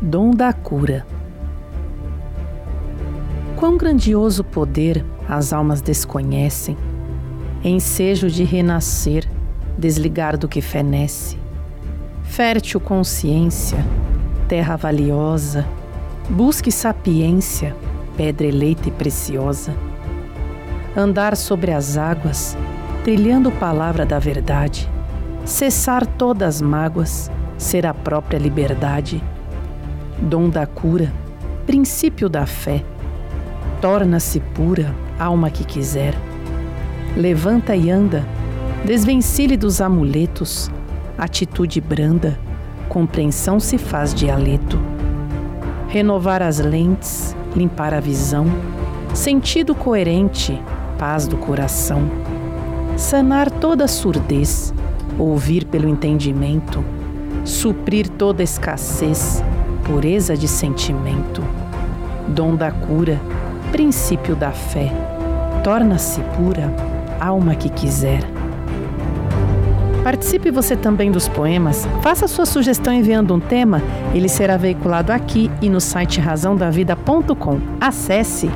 Dom da cura. Quão grandioso poder as almas desconhecem, ensejo de renascer, desligar do que fenece. Fértil consciência, terra valiosa, busque sapiência, pedra eleita e preciosa. Andar sobre as águas, trilhando palavra da verdade, cessar todas as mágoas, ser a própria liberdade dom da cura, princípio da fé. Torna-se pura, alma que quiser. Levanta e anda, desvencilhe dos amuletos, atitude branda, compreensão se faz dialeto. Renovar as lentes, limpar a visão, sentido coerente, paz do coração. Sanar toda surdez, ouvir pelo entendimento, suprir toda escassez, pureza de sentimento, dom da cura, princípio da fé. Torna-se pura, alma que quiser. Participe você também dos poemas. Faça sua sugestão enviando um tema. Ele será veiculado aqui e no site razãodavida.com. Acesse